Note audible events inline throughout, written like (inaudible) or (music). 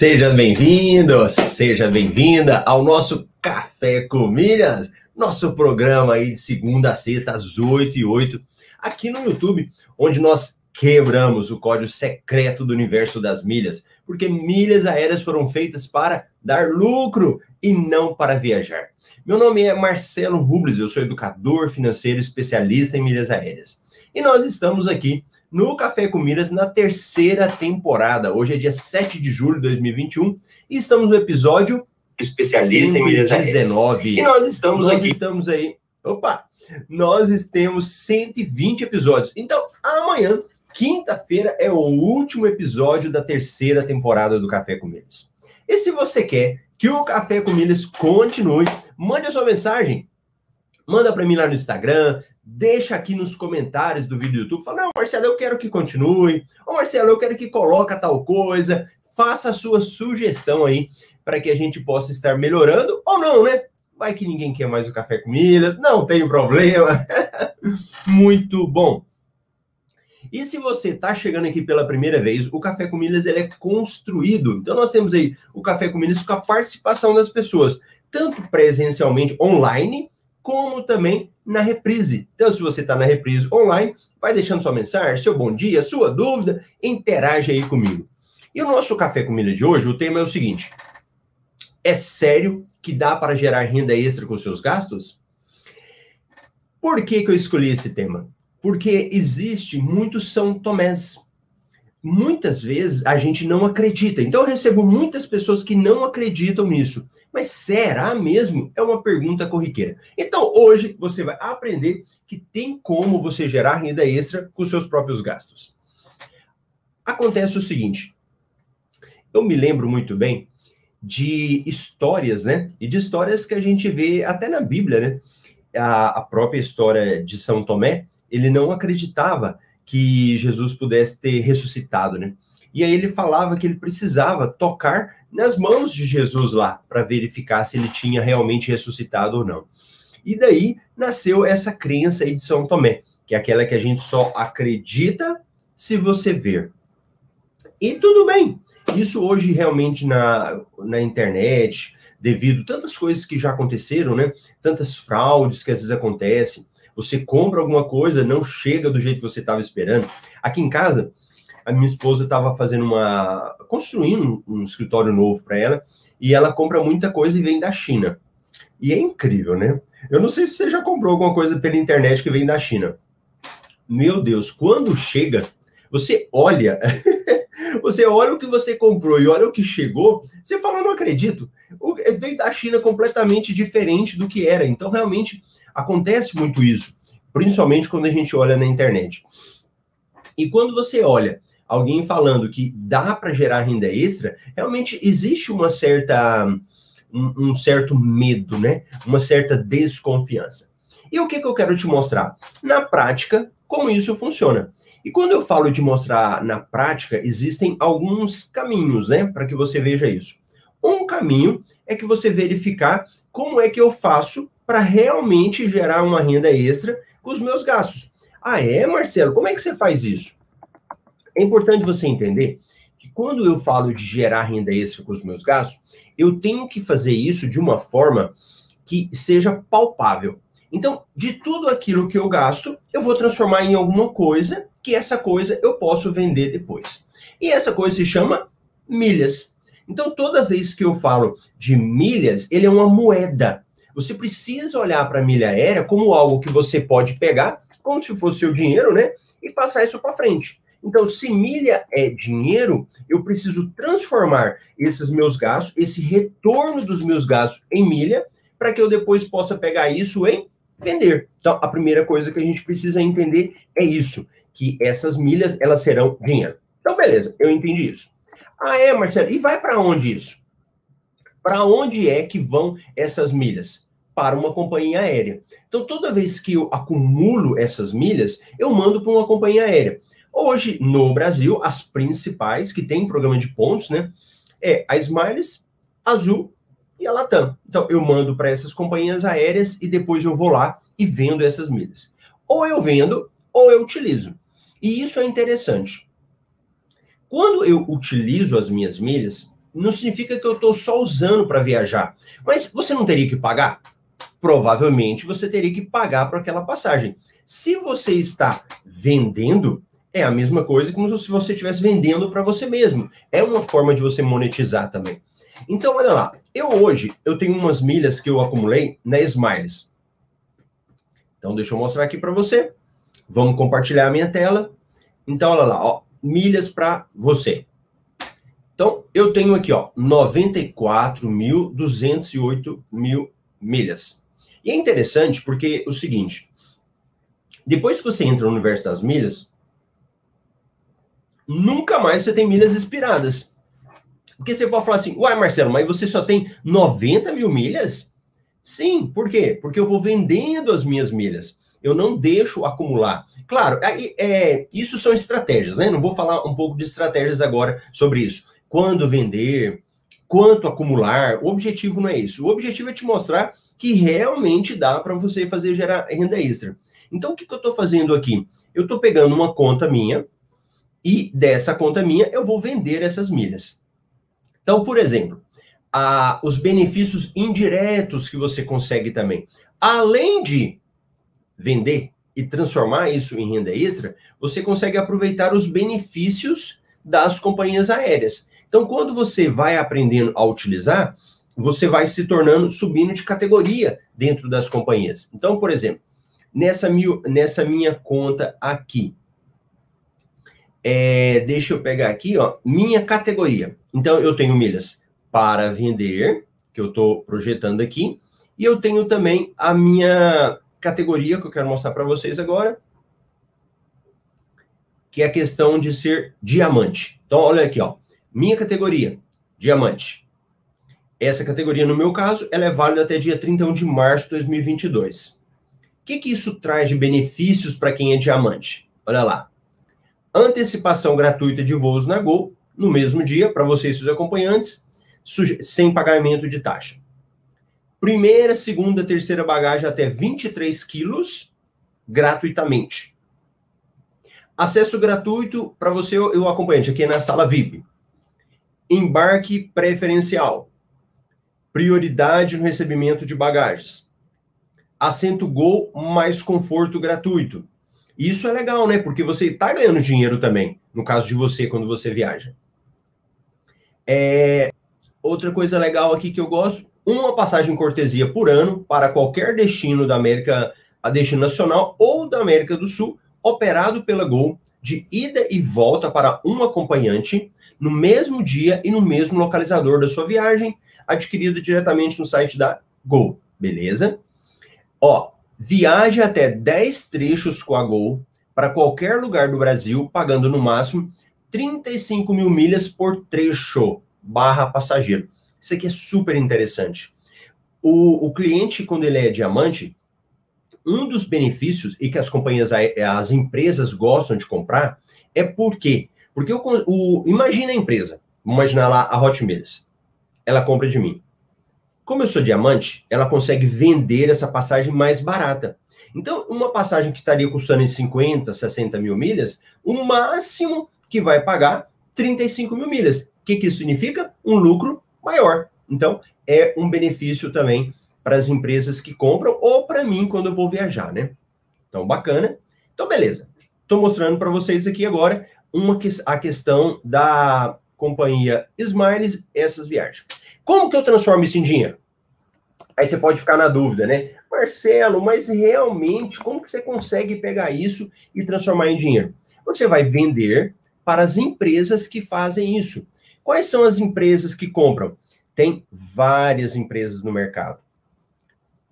Seja bem-vindo, seja bem-vinda ao nosso Café com Milhas, nosso programa aí de segunda a sexta, às 8 e 8, aqui no YouTube, onde nós quebramos o código secreto do universo das milhas, porque milhas aéreas foram feitas para dar lucro e não para viajar. Meu nome é Marcelo Rubles, eu sou educador financeiro especialista em milhas aéreas. E nós estamos aqui no Café com Milhas na terceira temporada. Hoje é dia 7 de julho de 2021 e estamos no episódio especialista em milhas 19. E nós estamos nós aqui. estamos aí. Opa! Nós temos 120 episódios. Então, amanhã, quinta-feira, é o último episódio da terceira temporada do Café com Milhas. E se você quer que o Café com Milhas continue, mande a sua mensagem. Manda para mim lá no Instagram, deixa aqui nos comentários do vídeo do YouTube. Fala, não, Marcelo, eu quero que continue. Ô, Marcelo, eu quero que coloque tal coisa. Faça a sua sugestão aí para que a gente possa estar melhorando ou não, né? Vai que ninguém quer mais o Café com Milhas, não tem problema. (laughs) Muito bom. E se você está chegando aqui pela primeira vez, o Café com Milhas ele é construído. Então nós temos aí o Café com Milhas com a participação das pessoas, tanto presencialmente online, como também na reprise. Então, se você está na reprise online, vai deixando sua mensagem, seu bom dia, sua dúvida, interage aí comigo. E o nosso Café com Milha de hoje, o tema é o seguinte: é sério que dá para gerar renda extra com seus gastos? Por que, que eu escolhi esse tema? Porque existe muitos São Tomés. Muitas vezes a gente não acredita. Então eu recebo muitas pessoas que não acreditam nisso. Mas será mesmo? É uma pergunta corriqueira. Então hoje você vai aprender que tem como você gerar renda extra com seus próprios gastos. Acontece o seguinte: eu me lembro muito bem de histórias, né? E de histórias que a gente vê até na Bíblia, né? A, a própria história de São Tomé, ele não acreditava que Jesus pudesse ter ressuscitado, né? E aí ele falava que ele precisava tocar nas mãos de Jesus lá para verificar se ele tinha realmente ressuscitado ou não. E daí nasceu essa crença aí de São Tomé, que é aquela que a gente só acredita se você ver. E tudo bem. Isso hoje realmente na, na internet, devido tantas coisas que já aconteceram, né? Tantas fraudes que às vezes acontecem. Você compra alguma coisa, não chega do jeito que você estava esperando. Aqui em casa, a minha esposa estava fazendo uma. construindo um escritório novo para ela, e ela compra muita coisa e vem da China. E é incrível, né? Eu não sei se você já comprou alguma coisa pela internet que vem da China. Meu Deus, quando chega, você olha. (laughs) Você olha o que você comprou e olha o que chegou, você fala, não acredito. O, veio da China completamente diferente do que era. Então, realmente, acontece muito isso, principalmente quando a gente olha na internet. E quando você olha alguém falando que dá para gerar renda extra, realmente existe uma certa um, um, certo medo, né? Uma certa desconfiança. E o que, que eu quero te mostrar? Na prática, como isso funciona. E quando eu falo de mostrar na prática, existem alguns caminhos, né, para que você veja isso. Um caminho é que você verificar como é que eu faço para realmente gerar uma renda extra com os meus gastos. Ah, é, Marcelo? Como é que você faz isso? É importante você entender que quando eu falo de gerar renda extra com os meus gastos, eu tenho que fazer isso de uma forma que seja palpável. Então, de tudo aquilo que eu gasto, eu vou transformar em alguma coisa que essa coisa eu posso vender depois. E essa coisa se chama milhas. Então, toda vez que eu falo de milhas, ele é uma moeda. Você precisa olhar para a milha aérea como algo que você pode pegar, como se fosse seu dinheiro, né? E passar isso para frente. Então, se milha é dinheiro, eu preciso transformar esses meus gastos, esse retorno dos meus gastos em milha, para que eu depois possa pegar isso em vender. Então, a primeira coisa que a gente precisa entender é isso, que essas milhas, elas serão dinheiro. Então, beleza, eu entendi isso. Ah, é, Marcelo, e vai para onde isso? Para onde é que vão essas milhas? Para uma companhia aérea. Então, toda vez que eu acumulo essas milhas, eu mando para uma companhia aérea. Hoje, no Brasil, as principais que têm programa de pontos, né, é a Smiles, Azul e a Latam. Então, eu mando para essas companhias aéreas e depois eu vou lá e vendo essas milhas. Ou eu vendo, ou eu utilizo. E isso é interessante. Quando eu utilizo as minhas milhas, não significa que eu estou só usando para viajar. Mas você não teria que pagar? Provavelmente você teria que pagar por aquela passagem. Se você está vendendo, é a mesma coisa como se você estivesse vendendo para você mesmo. É uma forma de você monetizar também. Então, olha lá. Eu hoje, eu tenho umas milhas que eu acumulei na Smiles. Então, deixa eu mostrar aqui para você. Vamos compartilhar a minha tela. Então, olha lá, ó, milhas para você. Então, eu tenho aqui, ó, 94.208 mil milhas. E é interessante porque o seguinte, depois que você entra no universo das milhas, nunca mais você tem milhas expiradas. Porque você pode falar assim, uai, Marcelo, mas você só tem 90 mil milhas? Sim, por quê? Porque eu vou vendendo as minhas milhas. Eu não deixo acumular. Claro, é, é, isso são estratégias, né? Não vou falar um pouco de estratégias agora sobre isso. Quando vender, quanto acumular. O objetivo não é isso. O objetivo é te mostrar que realmente dá para você fazer gerar renda extra. Então, o que, que eu estou fazendo aqui? Eu estou pegando uma conta minha e dessa conta minha eu vou vender essas milhas. Então, por exemplo, a, os benefícios indiretos que você consegue também. Além de vender e transformar isso em renda extra, você consegue aproveitar os benefícios das companhias aéreas. Então, quando você vai aprendendo a utilizar, você vai se tornando, subindo de categoria dentro das companhias. Então, por exemplo, nessa, mil, nessa minha conta aqui, é, deixa eu pegar aqui, ó, minha categoria. Então, eu tenho milhas para vender, que eu estou projetando aqui, e eu tenho também a minha categoria que eu quero mostrar para vocês agora, que é a questão de ser diamante. Então, olha aqui, ó, minha categoria, diamante. Essa categoria, no meu caso, ela é válida até dia 31 de março de 2022. O que, que isso traz de benefícios para quem é diamante? Olha lá antecipação gratuita de voos na Gol no mesmo dia para vocês e seus acompanhantes, sem pagamento de taxa. Primeira, segunda, terceira bagagem até 23 quilos, gratuitamente. Acesso gratuito para você e o acompanhante aqui na sala VIP. Embarque preferencial. Prioridade no recebimento de bagagens. Assento Gol mais conforto gratuito. Isso é legal, né? Porque você está ganhando dinheiro também, no caso de você, quando você viaja. É... Outra coisa legal aqui que eu gosto, uma passagem cortesia por ano para qualquer destino da América, a destino nacional ou da América do Sul, operado pela Gol, de ida e volta para um acompanhante, no mesmo dia e no mesmo localizador da sua viagem, adquirida diretamente no site da Gol, beleza? Ó, Viaje até 10 trechos com a Gol para qualquer lugar do Brasil, pagando no máximo 35 mil milhas por trecho barra passageiro. Isso aqui é super interessante. O, o cliente, quando ele é diamante, um dos benefícios e que as companhias, as empresas gostam de comprar é por quê? Porque o, o imagina a empresa, vamos imaginar lá a Hot Milhas. Ela compra de mim. Como eu sou diamante, ela consegue vender essa passagem mais barata. Então, uma passagem que estaria custando em 50, 60 mil milhas, o máximo que vai pagar 35 mil milhas. O que, que isso significa? Um lucro maior. Então, é um benefício também para as empresas que compram ou para mim quando eu vou viajar, né? Então, bacana. Então, beleza. Estou mostrando para vocês aqui agora uma, a questão da companhia Smiles, essas viagens. Como que eu transformo isso em dinheiro? Aí você pode ficar na dúvida, né? Marcelo, mas realmente, como que você consegue pegar isso e transformar em dinheiro? Você vai vender para as empresas que fazem isso. Quais são as empresas que compram? Tem várias empresas no mercado.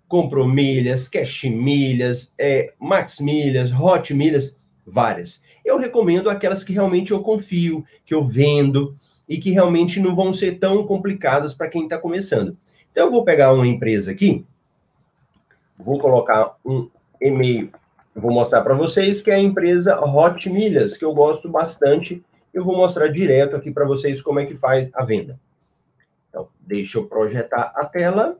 Comprou milhas, cash milhas, é, max milhas, hot milhas, várias. Eu recomendo aquelas que realmente eu confio, que eu vendo e que realmente não vão ser tão complicadas para quem está começando. Então, eu vou pegar uma empresa aqui, vou colocar um e-mail, vou mostrar para vocês que é a empresa Hot Milhas, que eu gosto bastante. Eu vou mostrar direto aqui para vocês como é que faz a venda. Então, deixa eu projetar a tela.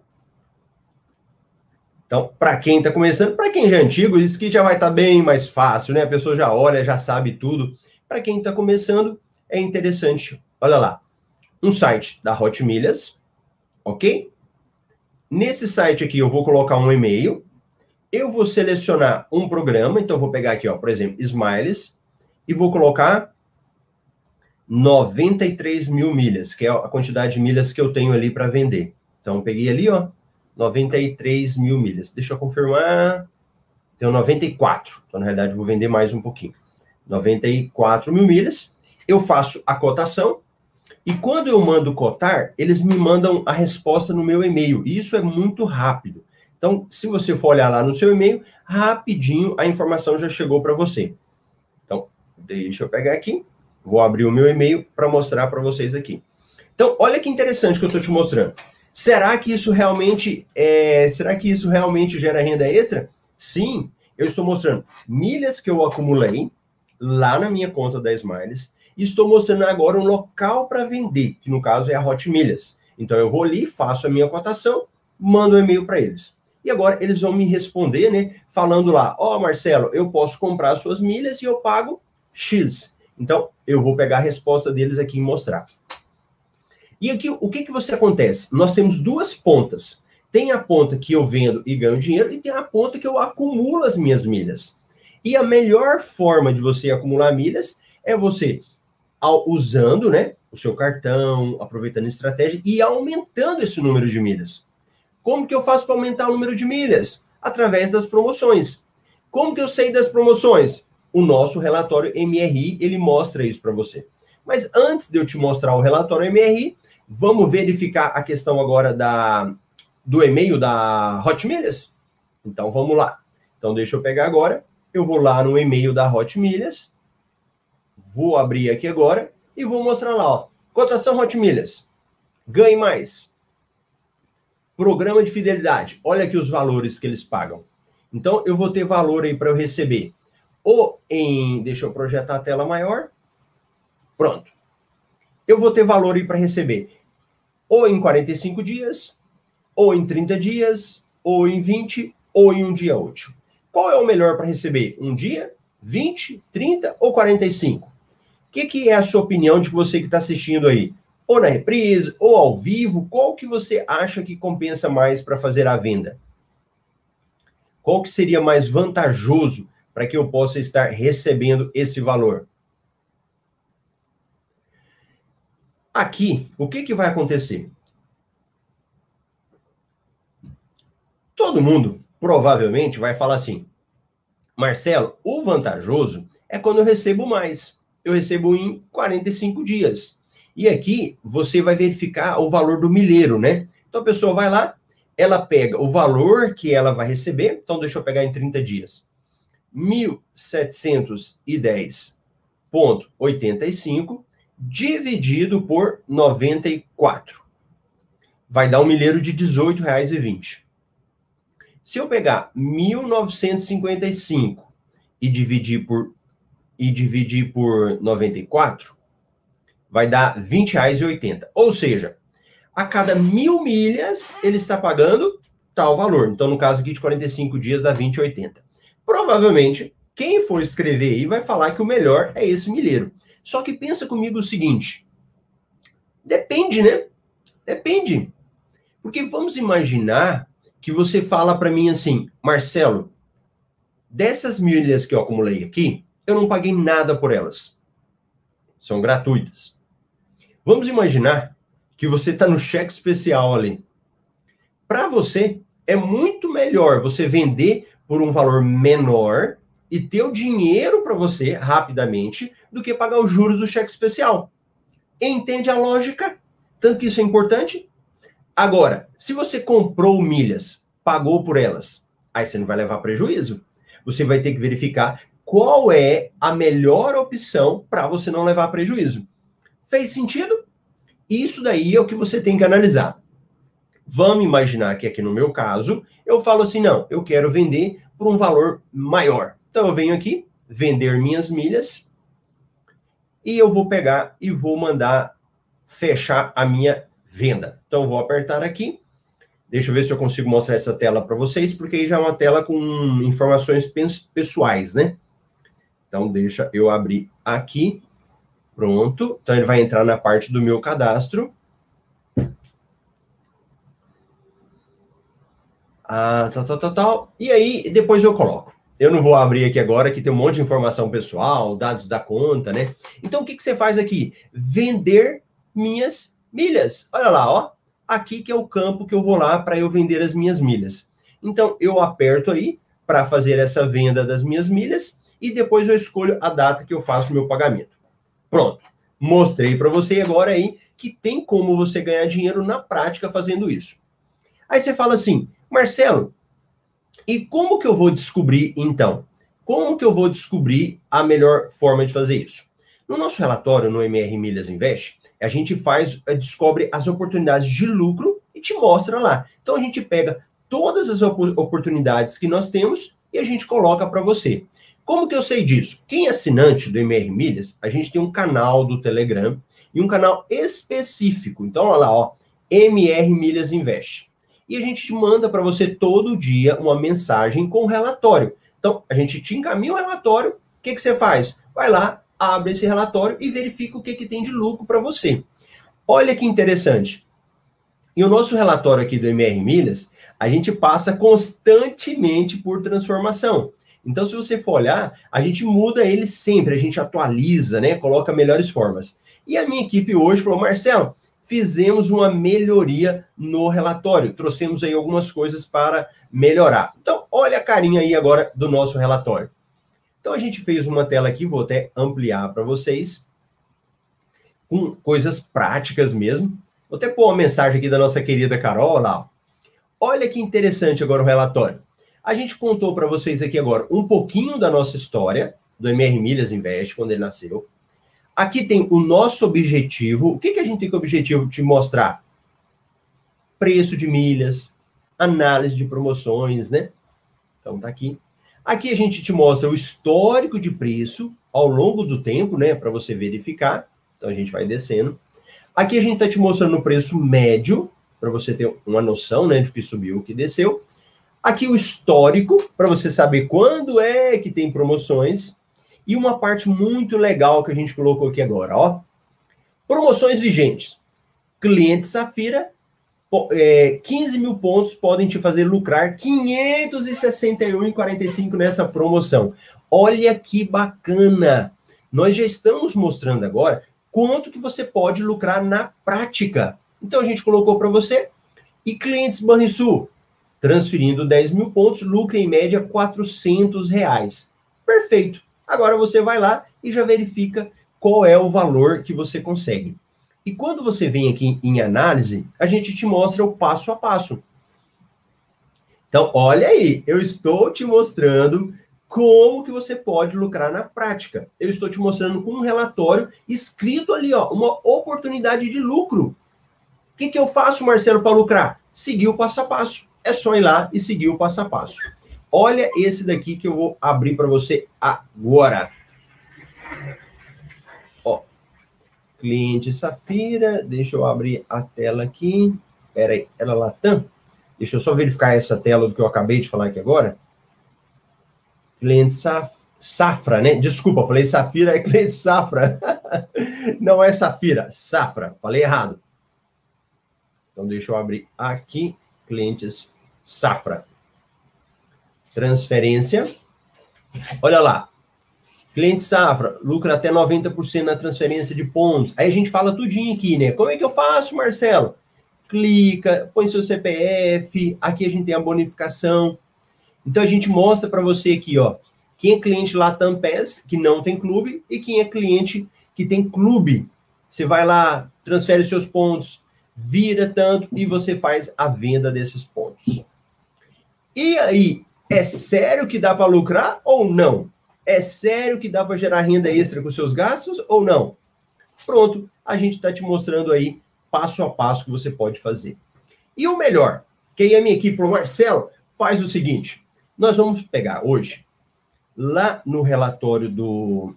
Então, para quem está começando, para quem já é antigo, isso aqui já vai estar tá bem mais fácil, né? A pessoa já olha, já sabe tudo. Para quem está começando, é interessante. Olha lá. um site da Hot Milhas, ok? Nesse site aqui eu vou colocar um e-mail, eu vou selecionar um programa, então eu vou pegar aqui, ó, por exemplo, Smiles, e vou colocar 93 mil milhas, que é a quantidade de milhas que eu tenho ali para vender. Então, peguei ali, ó, 93 mil milhas. Deixa eu confirmar. Tenho 94. Então, na realidade, vou vender mais um pouquinho. 94 mil milhas. Eu faço a cotação. E quando eu mando cotar, eles me mandam a resposta no meu e-mail. E isso é muito rápido. Então, se você for olhar lá no seu e-mail, rapidinho a informação já chegou para você. Então, deixa eu pegar aqui. Vou abrir o meu e-mail para mostrar para vocês aqui. Então, olha que interessante que eu estou te mostrando. Será que isso realmente é, será que isso realmente gera renda extra? Sim, eu estou mostrando milhas que eu acumulei lá na minha conta da Smiles e estou mostrando agora um local para vender, que no caso é a Hot Milhas. Então eu vou ali, faço a minha cotação, mando um e-mail para eles. E agora eles vão me responder, né, falando lá: "Ó, oh, Marcelo, eu posso comprar suas milhas e eu pago X". Então, eu vou pegar a resposta deles aqui e mostrar. E aqui, o que, que você acontece? Nós temos duas pontas. Tem a ponta que eu vendo e ganho dinheiro, e tem a ponta que eu acumulo as minhas milhas. E a melhor forma de você acumular milhas é você usando né, o seu cartão, aproveitando a estratégia e aumentando esse número de milhas. Como que eu faço para aumentar o número de milhas? Através das promoções. Como que eu sei das promoções? O nosso relatório MRI, ele mostra isso para você. Mas antes de eu te mostrar o relatório MRI, Vamos verificar a questão agora da, do e-mail da Hot Milhas? Então vamos lá. Então deixa eu pegar agora. Eu vou lá no e-mail da Hot Milhas. Vou abrir aqui agora e vou mostrar lá, ó. Cotação Hot Milhas. Ganhe mais. Programa de fidelidade. Olha aqui os valores que eles pagam. Então eu vou ter valor aí para eu receber. Ou em, deixa eu projetar a tela maior. Pronto. Eu vou ter valor aí para receber ou em 45 dias, ou em 30 dias, ou em 20, ou em um dia útil. Qual é o melhor para receber? Um dia, 20, 30 ou 45? O que, que é a sua opinião de você que está assistindo aí? Ou na reprise, ou ao vivo, qual que você acha que compensa mais para fazer a venda? Qual que seria mais vantajoso para que eu possa estar recebendo esse valor? Aqui, o que, que vai acontecer? Todo mundo provavelmente vai falar assim: Marcelo, o vantajoso é quando eu recebo mais. Eu recebo em 45 dias. E aqui você vai verificar o valor do milheiro, né? Então a pessoa vai lá, ela pega o valor que ela vai receber. Então deixa eu pegar em 30 dias. 1710,85 dividido por 94. Vai dar um milheiro de R$ 18,20. Se eu pegar 1955 e dividir por e dividir por 94, vai dar R$ 20,80. Ou seja, a cada mil milhas ele está pagando tal valor. Então, no caso aqui de 45 dias, dá 20,80. Provavelmente, quem for escrever aí vai falar que o melhor é esse milheiro. Só que pensa comigo o seguinte: depende, né? Depende. Porque vamos imaginar que você fala para mim assim, Marcelo, dessas milhas que eu acumulei aqui, eu não paguei nada por elas. São gratuitas. Vamos imaginar que você está no cheque especial ali. Para você, é muito melhor você vender por um valor menor e ter o dinheiro para você rapidamente do que pagar os juros do cheque especial. Entende a lógica? Tanto que isso é importante. Agora, se você comprou milhas, pagou por elas, aí você não vai levar prejuízo. Você vai ter que verificar qual é a melhor opção para você não levar prejuízo. Fez sentido? Isso daí é o que você tem que analisar. Vamos imaginar que aqui no meu caso, eu falo assim: não, eu quero vender por um valor maior. Então eu venho aqui, vender minhas milhas, e eu vou pegar e vou mandar fechar a minha venda. Então eu vou apertar aqui. Deixa eu ver se eu consigo mostrar essa tela para vocês, porque aí já é uma tela com informações pessoais, né? Então deixa eu abrir aqui. Pronto. Então ele vai entrar na parte do meu cadastro. Ah, tal, tal, tal, tal. E aí, depois eu coloco. Eu não vou abrir aqui agora, que tem um monte de informação pessoal, dados da conta, né? Então, o que, que você faz aqui? Vender minhas milhas. Olha lá, ó. Aqui que é o campo que eu vou lá para eu vender as minhas milhas. Então, eu aperto aí para fazer essa venda das minhas milhas e depois eu escolho a data que eu faço o meu pagamento. Pronto. Mostrei para você agora aí que tem como você ganhar dinheiro na prática fazendo isso. Aí você fala assim, Marcelo, e como que eu vou descobrir então? Como que eu vou descobrir a melhor forma de fazer isso? No nosso relatório no MR Milhas Invest, a gente faz, eh, descobre as oportunidades de lucro e te mostra lá. Então a gente pega todas as oportunidades que nós temos e a gente coloca para você. Como que eu sei disso? Quem é assinante do MR Milhas, a gente tem um canal do Telegram e um canal específico. Então, olha lá, ó, MR Milhas Invest. E a gente te manda para você todo dia uma mensagem com relatório. Então, a gente te encaminha o relatório, o que, que você faz? Vai lá, abre esse relatório e verifica o que, que tem de lucro para você. Olha que interessante. E o nosso relatório aqui do MR Milhas, a gente passa constantemente por transformação. Então, se você for olhar, a gente muda ele sempre, a gente atualiza, né? Coloca melhores formas. E a minha equipe hoje falou, Marcelo, fizemos uma melhoria no relatório, trouxemos aí algumas coisas para melhorar. Então, olha a carinha aí agora do nosso relatório. Então, a gente fez uma tela aqui, vou até ampliar para vocês, com coisas práticas mesmo. Vou até pôr uma mensagem aqui da nossa querida Carol, lá. Olha que interessante agora o relatório. A gente contou para vocês aqui agora um pouquinho da nossa história, do MR Milhas Invest, quando ele nasceu. Aqui tem o nosso objetivo. O que, que a gente tem como objetivo de mostrar? Preço de milhas, análise de promoções, né? Então tá aqui. Aqui a gente te mostra o histórico de preço ao longo do tempo, né? Para você verificar. Então a gente vai descendo. Aqui a gente está te mostrando o preço médio, para você ter uma noção né, de que subiu, o que desceu. Aqui o histórico, para você saber quando é que tem promoções. E uma parte muito legal que a gente colocou aqui agora, ó. Promoções vigentes. Cliente Safira, é, 15 mil pontos podem te fazer lucrar 561,45 nessa promoção. Olha que bacana! Nós já estamos mostrando agora quanto que você pode lucrar na prática. Então a gente colocou para você. E clientes Banrisul, transferindo 10 mil pontos, lucra em média 400 reais. Perfeito. Agora você vai lá e já verifica qual é o valor que você consegue. E quando você vem aqui em análise, a gente te mostra o passo a passo. Então, olha aí, eu estou te mostrando como que você pode lucrar na prática. Eu estou te mostrando com um relatório escrito ali, ó, uma oportunidade de lucro. O que, que eu faço, Marcelo, para lucrar? Seguir o passo a passo. É só ir lá e seguir o passo a passo. Olha esse daqui que eu vou abrir para você agora. Ó, cliente Safira, deixa eu abrir a tela aqui. Pera aí, ela Latam? Deixa eu só verificar essa tela do que eu acabei de falar aqui agora. Cliente Saf, Safra, né? Desculpa, falei Safira, (laughs) é cliente Safra. (laughs) Não é Safira, Safra. Falei errado. Então, deixa eu abrir aqui. Clientes Safra. Transferência. Olha lá. Cliente Safra, lucra até 90% na transferência de pontos. Aí a gente fala tudinho aqui, né? Como é que eu faço, Marcelo? Clica, põe seu CPF, aqui a gente tem a bonificação. Então a gente mostra para você aqui, ó, quem é cliente Latam PES, que não tem clube, e quem é cliente que tem clube. Você vai lá, transfere seus pontos, vira tanto e você faz a venda desses pontos. E aí, é sério que dá para lucrar ou não? É sério que dá para gerar renda extra com seus gastos ou não? Pronto, a gente está te mostrando aí passo a passo que você pode fazer. E o melhor, que aí a minha equipe falou, Marcelo, faz o seguinte, nós vamos pegar hoje, lá no relatório do,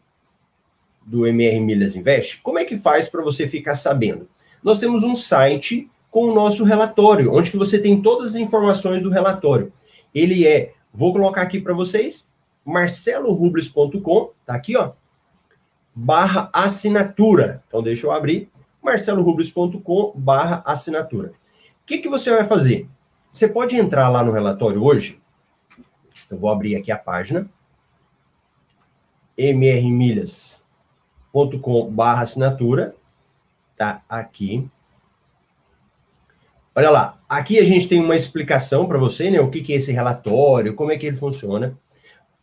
do MR Milhas Invest, como é que faz para você ficar sabendo? Nós temos um site com o nosso relatório, onde que você tem todas as informações do relatório. Ele é, vou colocar aqui para vocês, marcelorubles.com, tá aqui, ó. barra assinatura. Então, deixa eu abrir, marcelorubles.com barra assinatura. O que, que você vai fazer? Você pode entrar lá no relatório hoje. Eu vou abrir aqui a página. mrmilhas.com barra assinatura. Tá aqui. Olha lá, aqui a gente tem uma explicação para você, né? O que, que é esse relatório, como é que ele funciona.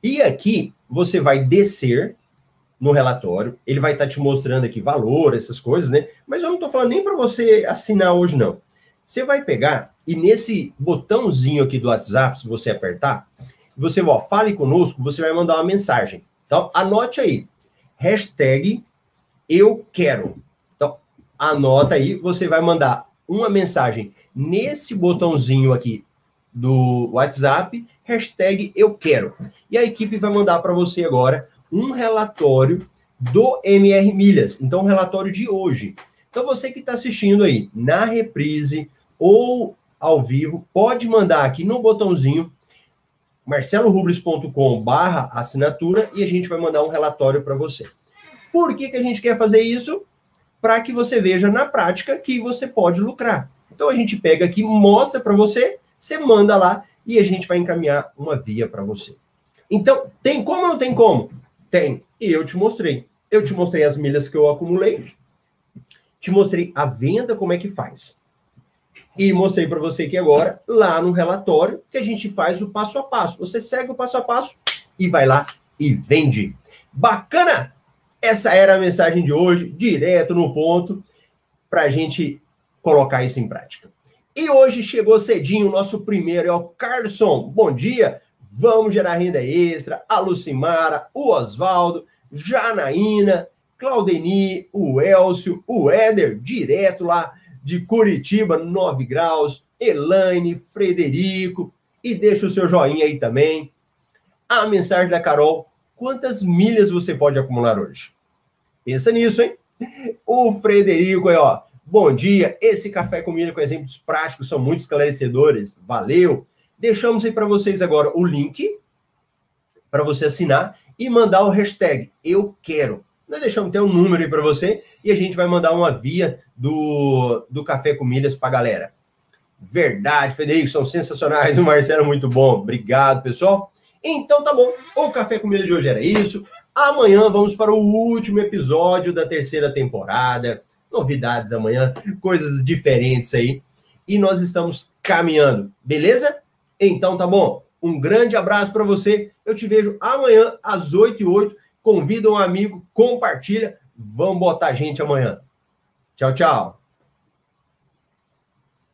E aqui você vai descer no relatório, ele vai estar tá te mostrando aqui valor, essas coisas, né? Mas eu não estou falando nem para você assinar hoje, não. Você vai pegar e nesse botãozinho aqui do WhatsApp, se você apertar, você, ó, fale conosco, você vai mandar uma mensagem. Então, anote aí, hashtag eu quero. Então, anota aí, você vai mandar uma mensagem nesse botãozinho aqui do WhatsApp, hashtag eu quero. E a equipe vai mandar para você agora um relatório do MR Milhas. Então, um relatório de hoje. Então, você que está assistindo aí na reprise ou ao vivo, pode mandar aqui no botãozinho marcelorubles.com assinatura e a gente vai mandar um relatório para você. Por que, que a gente quer fazer isso? Para que você veja na prática que você pode lucrar. Então a gente pega aqui, mostra para você, você manda lá e a gente vai encaminhar uma via para você. Então, tem como ou não tem como? Tem. E eu te mostrei. Eu te mostrei as milhas que eu acumulei, te mostrei a venda, como é que faz. E mostrei para você que agora, lá no relatório, que a gente faz o passo a passo. Você segue o passo a passo e vai lá e vende. Bacana? Essa era a mensagem de hoje, direto no ponto, para a gente colocar isso em prática. E hoje chegou cedinho o nosso primeiro, é o Carlson. Bom dia, vamos gerar renda extra. A Lucimara, o Oswaldo, Janaína, Claudeni, o Elcio, o Éder, direto lá de Curitiba, 9 graus, Elaine, Frederico, e deixa o seu joinha aí também. A mensagem da Carol quantas milhas você pode acumular hoje? Pensa nisso, hein? O Frederico aí, ó. Bom dia. Esse café com milha com exemplos práticos são muito esclarecedores. Valeu. Deixamos aí para vocês agora o link para você assinar e mandar o hashtag eu quero. Nós deixamos ter um número aí para você e a gente vai mandar uma via do, do Café com Milhas para galera. Verdade, Frederico, são sensacionais. O Marcelo, muito bom. Obrigado, pessoal. Então tá bom, o Café com Milho de hoje era isso. Amanhã vamos para o último episódio da terceira temporada. Novidades amanhã, coisas diferentes aí. E nós estamos caminhando, beleza? Então tá bom. Um grande abraço para você. Eu te vejo amanhã às 8 e 8. Convida um amigo, compartilha. Vamos botar gente amanhã. Tchau, tchau.